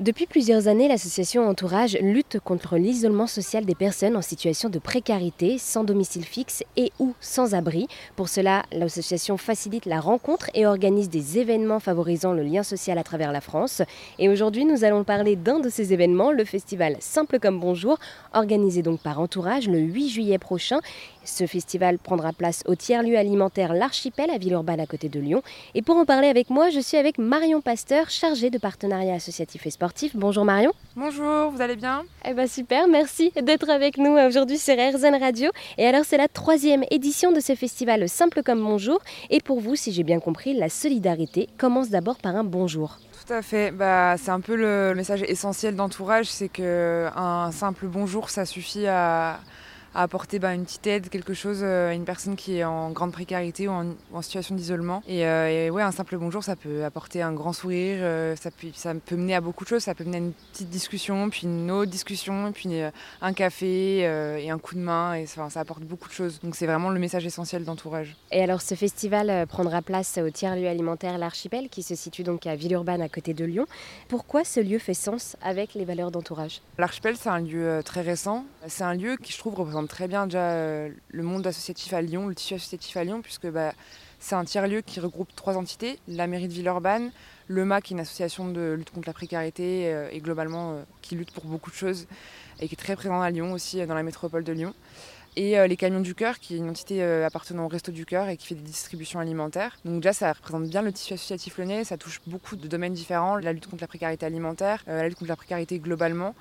Depuis plusieurs années, l'association Entourage lutte contre l'isolement social des personnes en situation de précarité, sans domicile fixe et ou sans abri. Pour cela, l'association facilite la rencontre et organise des événements favorisant le lien social à travers la France. Et aujourd'hui, nous allons parler d'un de ces événements, le festival Simple comme Bonjour, organisé donc par Entourage le 8 juillet prochain. Ce festival prendra place au tiers-lieu alimentaire L'Archipel à Villeurbanne à côté de Lyon. Et pour en parler avec moi, je suis avec Marion Pasteur, chargée de partenariat associatif et sportif. Bonjour Marion. Bonjour, vous allez bien? Eh bien super, merci d'être avec nous aujourd'hui sur RZN Radio. Et alors c'est la troisième édition de ce festival Simple comme Bonjour. Et pour vous, si j'ai bien compris, la solidarité commence d'abord par un bonjour. Tout à fait. Bah, c'est un peu le message essentiel d'entourage, c'est qu'un simple bonjour, ça suffit à à apporter bah, une petite aide, quelque chose euh, à une personne qui est en grande précarité ou en, situation d'isolement. Euh, et, ouais, un simple bonjour, ça peut apporter un grand sourire, euh, ça, peut, ça peut mener à beaucoup de choses, ça peut mener à une petite discussion, puis une autre discussion, puis un café et un coup de main, et ça, ça apporte beaucoup de choses. Donc c'est vraiment le message essentiel d'entourage. Et alors ce festival prendra place au tiers-lieu alimentaire L'Archipel, qui se situe donc à Villeurbanne à côté de Lyon. Pourquoi ce lieu fait sens avec les valeurs d'entourage? L'Archipel, c'est un lieu très récent. C'est un lieu qui, je trouve, représente très bien déjà euh, le monde associatif à Lyon, le tissu associatif à Lyon, puisque bah, c'est un tiers-lieu qui regroupe trois entités, la mairie de Villeurbanne, le MA qui est une association de lutte contre la précarité euh, et globalement euh, qui lutte pour beaucoup de choses et qui est très présent à Lyon aussi, dans la métropole de Lyon. Et les Camions du Cœur, qui est une entité appartenant au Resto du Cœur et qui fait des distributions alimentaires. Donc déjà, ça représente bien le tissu associatif lyonnais, ça touche beaucoup de domaines différents, la lutte contre la précarité alimentaire, la lutte contre la précarité globalement,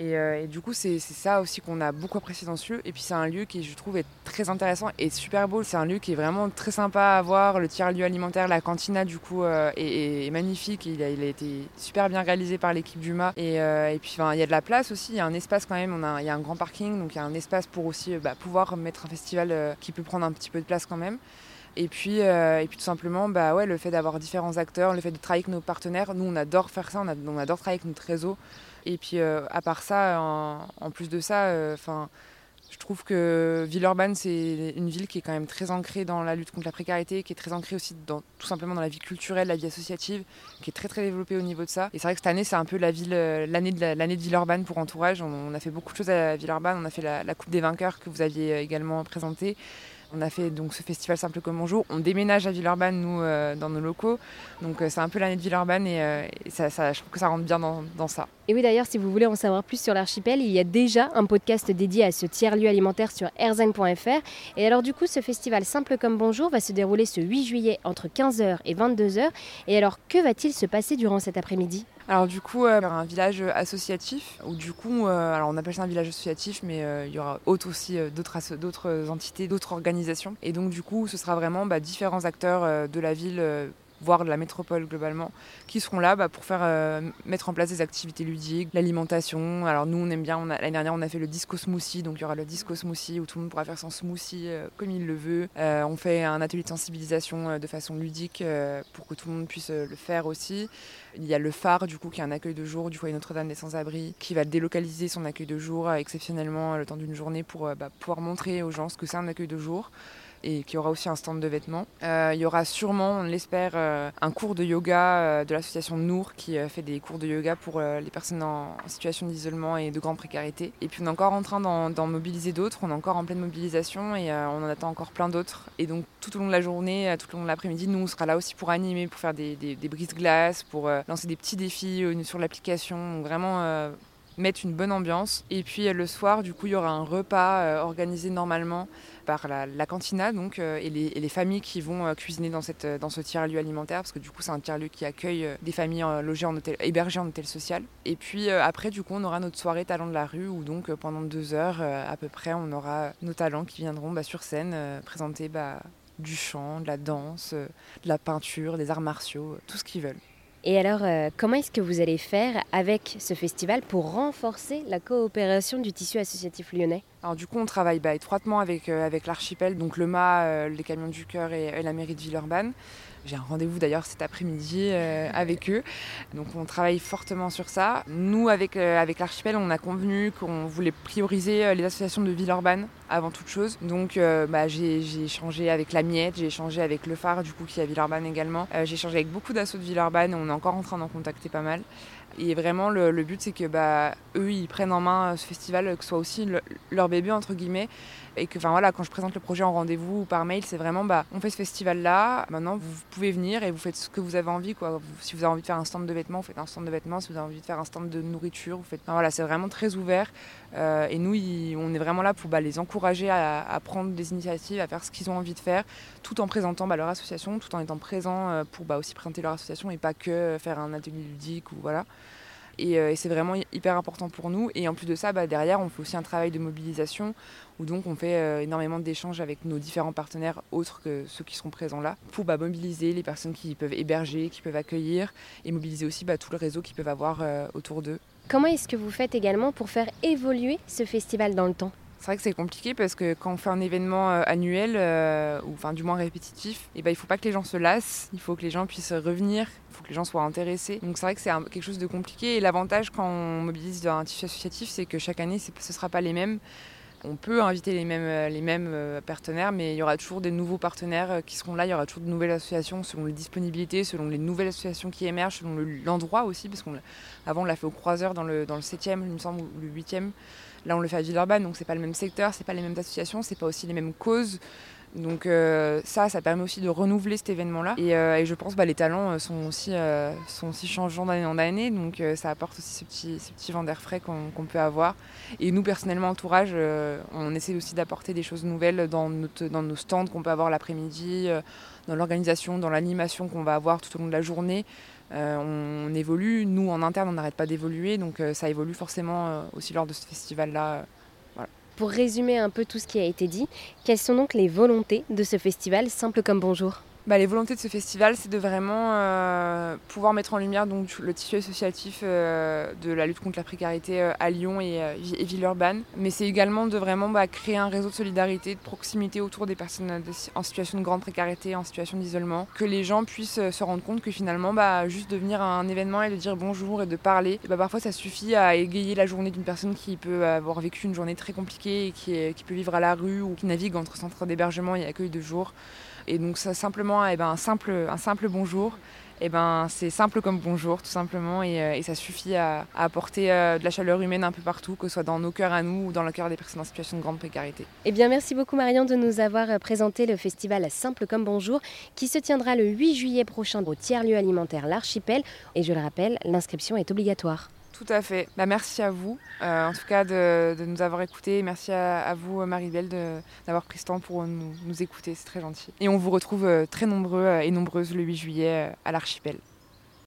euh, et, du coup, c'est ça aussi qu'on a beaucoup apprécié dans ce lieu. Et puis, c'est un lieu qui, je trouve, est très intéressant et super beau. C'est un lieu qui est vraiment très sympa à voir. Le tiers-lieu alimentaire, la cantina, du coup, euh, est, magnifique. Il a, été super bien réalisé par l'équipe du MA. Et, euh, et puis, il y a de la place aussi. Il y a un espace quand même. On a, il y a un grand parking. Donc, il y a un espace pour aussi bah, pouvoir mettre un festival qui peut prendre un petit peu de place quand même. Et puis, et puis tout simplement, bah ouais, le fait d'avoir différents acteurs, le fait de travailler avec nos partenaires, nous on adore faire ça, on, adore travailler avec notre réseau. Et puis euh, à part ça, en, plus de ça, euh. Je trouve que Villeurbanne, c'est une ville qui est quand même très ancrée dans la lutte contre la précarité, qui est très ancrée aussi tout simplement dans la vie culturelle, la vie associative, qui est très très développée au niveau de ça. Et c'est vrai que cette année, c'est un peu la euh, l'année de, l'année de Villeurbanne pour entourage. On, a fait beaucoup de choses à Villeurbanne. On a fait la, la Coupe des vainqueurs que vous aviez également présentée. On a fait donc ce festival Simple comme Bonjour. On déménage à Villeurbanne, nous, euh, dans nos locaux. Donc euh, c'est un peu l'année de Villeurbanne et, euh, ça, je trouve que ça rentre bien dans, ça. Et oui, d'ailleurs, si vous voulez en savoir plus sur l'archipel, il y a déjà un podcast dédié à ce tiers-lieu alimentaire sur erzen.fr. Et alors, du coup, ce festival Simple comme Bonjour va se dérouler ce 8 juillet entre 15h et 22h. Et alors, que va-t-il se passer durant cet après-midi? Alors du coup, euh, il y aura un village associatif, où du coup, euh, alors on appelle ça un village associatif, mais euh, il y aura aussi d'autres entités, d'autres Et donc du coup, ce sera vraiment bah, différents acteurs de la ville voire de la métropole globalement, qui seront là bah, pour faire euh, mettre en place des activités ludiques, l'alimentation. Alors nous, on aime bien, l'année dernière, on a fait le disco smoothie, donc il y aura le disco smoothie où tout le monde pourra faire son smoothie euh, comme il le veut. Euh, on fait un atelier de sensibilisation de façon ludique pour que tout le monde puisse le faire aussi. Il y a le phare, du coup, qui est un accueil de jour du foyer Notre-Dame des Sans-Abri, qui va délocaliser son accueil de jour exceptionnellement le temps d'une journée pour bah, pouvoir montrer aux gens ce que c'est un accueil de jour et qui aura aussi un stand de vêtements. Euh, il y aura sûrement, on l'espère, euh, un cours de yoga euh, de l'association Nour qui fait des cours de yoga pour les personnes en, situation d'isolement et de grande précarité. Et puis on est encore en train d'en mobiliser d'autres, on est encore en pleine mobilisation et on en attend encore plein d'autres. Et donc tout au long de la journée, tout au long de l'après-midi, nous on sera là aussi pour animer, pour faire des, des, des brises-glaces, pour lancer des petits défis sur l'application. Vraiment mettre une bonne ambiance. Et puis le soir, du coup, il y aura un repas organisé normalement par la, cantina donc, euh, et, les, familles qui vont euh, cuisiner dans, cette, dans ce tiers-lieu alimentaire, parce que du coup c'est un tiers-lieu qui accueille euh, des familles logées en hôtel, hébergées en hôtel social. Et puis après du coup on aura notre soirée talent de la rue où donc pendant deux heures à peu près on aura nos talents qui viendront bah, sur scène présenter bah, du chant, de la danse, de la peinture, des arts martiaux, tout ce qu'ils veulent. Et alors, comment est-ce que vous allez faire avec ce festival pour renforcer la coopération du tissu associatif lyonnais? Alors du coup, on travaille bah, étroitement avec, euh, avec l'archipel, donc le MA, euh, les camions du cœur et, la mairie de Villeurbanne. J'ai un rendez-vous d'ailleurs cet après-midi euh, avec eux. Donc on travaille fortement sur ça. Nous, avec, avec l'archipel, on a convenu qu'on voulait prioriser les associations de Villeurbanne avant toute chose. Donc bah, j'ai échangé avec la Miette, j'ai échangé avec le Phare, du coup, qui est à Villeurbanne également. j'ai échangé avec beaucoup d'assauts de Villeurbanne, on est encore en train d'en contacter pas mal. Et vraiment, le, but, c'est que bah, eux, ils prennent en main ce festival, que ce soit aussi leur bébé, entre guillemets. Et que, enfin voilà, quand je présente le projet en rendez-vous ou par mail, c'est vraiment, bah, on fait ce festival-là, maintenant, vous pouvez venir et vous faites ce que vous avez envie, quoi. Si vous avez envie de faire un stand de vêtements, vous faites un stand de vêtements. Si vous avez envie de faire un stand de nourriture, vous faites. Enfin, voilà, c'est vraiment très ouvert. Euh, et nous, on est vraiment là pour bah, les encourager à, prendre des initiatives, à faire ce qu'ils ont envie de faire, tout en présentant bah, leur association, tout en étant présent euh, pour bah, aussi présenter leur association et pas que faire un atelier ludique ou voilà. Euh, et, c'est vraiment hyper important pour nous. Et en plus de ça, bah, derrière, on fait aussi un travail de mobilisation où donc on fait euh, énormément d'échanges avec nos différents partenaires autres que ceux qui seront présents là pour mobiliser les personnes qui peuvent héberger, qui peuvent accueillir et mobiliser aussi tout le réseau qu'ils peuvent avoir euh, autour d'eux. Comment est-ce que vous faites également pour faire évoluer ce festival dans le temps? C'est vrai que c'est compliqué parce que quand on fait un événement euh, annuel, euh, ou enfin du moins répétitif, eh ben, il ne faut pas que les gens se lassent, il faut que les gens puissent revenir, il faut que les gens soient intéressés. Donc c'est vrai que c'est quelque chose de compliqué. Et l'avantage quand on mobilise un tissu associatif, c'est que chaque année, ce ne sera pas les mêmes. On peut inviter les mêmes, euh, partenaires, mais il y aura toujours des nouveaux partenaires qui seront là. Il y aura toujours de nouvelles associations selon les disponibilités, selon les nouvelles associations qui émergent, selon l'endroit aussi, parce qu'avant on l'a fait au Croiseur dans le, dans le 7e, il me semble, ou le 8e. Là, on le fait à Villeurbanne, donc c'est pas le même secteur, c'est pas les mêmes associations, c'est pas aussi les mêmes causes. Donc euh, ça, ça permet aussi de renouveler cet événement-là. Et, euh, je pense que bah, les talents euh, sont aussi, changeants d'année en année, donc ça apporte aussi ce petit, ce vent d'air frais qu'on peut avoir. Et nous, personnellement, entourage, on essaie aussi d'apporter des choses nouvelles dans, dans nos stands qu'on peut avoir l'après-midi, dans l'organisation, dans l'animation qu'on va avoir tout au long de la journée. Euh, on, évolue, nous en interne on n'arrête pas d'évoluer, donc euh, ça évolue forcément euh, aussi lors de ce festival-là. Pour résumer un peu tout ce qui a été dit, quelles sont donc les volontés de ce festival Simple comme bonjour? Bah, les volontés de ce festival, c'est de vraiment euh, pouvoir mettre en lumière donc, le tissu associatif euh, de la lutte contre la précarité euh, à Lyon et, et Villeurbanne. Mais c'est également de vraiment bah, créer un réseau de solidarité, de proximité autour des personnes en situation de grande précarité, en situation d'isolement. Que les gens puissent se rendre compte que finalement, bah, juste de venir à un événement et de dire bonjour et de parler, bah, parfois ça suffit à égayer la journée d'une personne qui peut avoir vécu une journée très compliquée et qui, qui peut vivre à la rue ou qui navigue entre centres d'hébergement et accueil de jour. Et donc simplement eh ben, un, simple, un simple bonjour, eh ben, c'est simple comme bonjour tout simplement et, euh, ça suffit à, apporter euh, de la chaleur humaine un peu partout, que ce soit dans nos cœurs à nous ou dans le cœur des personnes en situation de grande précarité. Eh bien merci beaucoup Marion de nous avoir euh, présenté le festival Simple comme bonjour qui se tiendra le 8 juillet prochain au tiers-lieu alimentaire L'Archipel et je le rappelle, l'inscription est obligatoire. Tout à fait. Bah, merci à vous, euh, en tout cas, de, nous avoir écoutés. Merci à, vous, Marie-Belle, d'avoir pris ce temps pour nous, écouter. C'est très gentil. Et on vous retrouve euh, très nombreux euh, et nombreuses le 8 juillet à l'Archipel.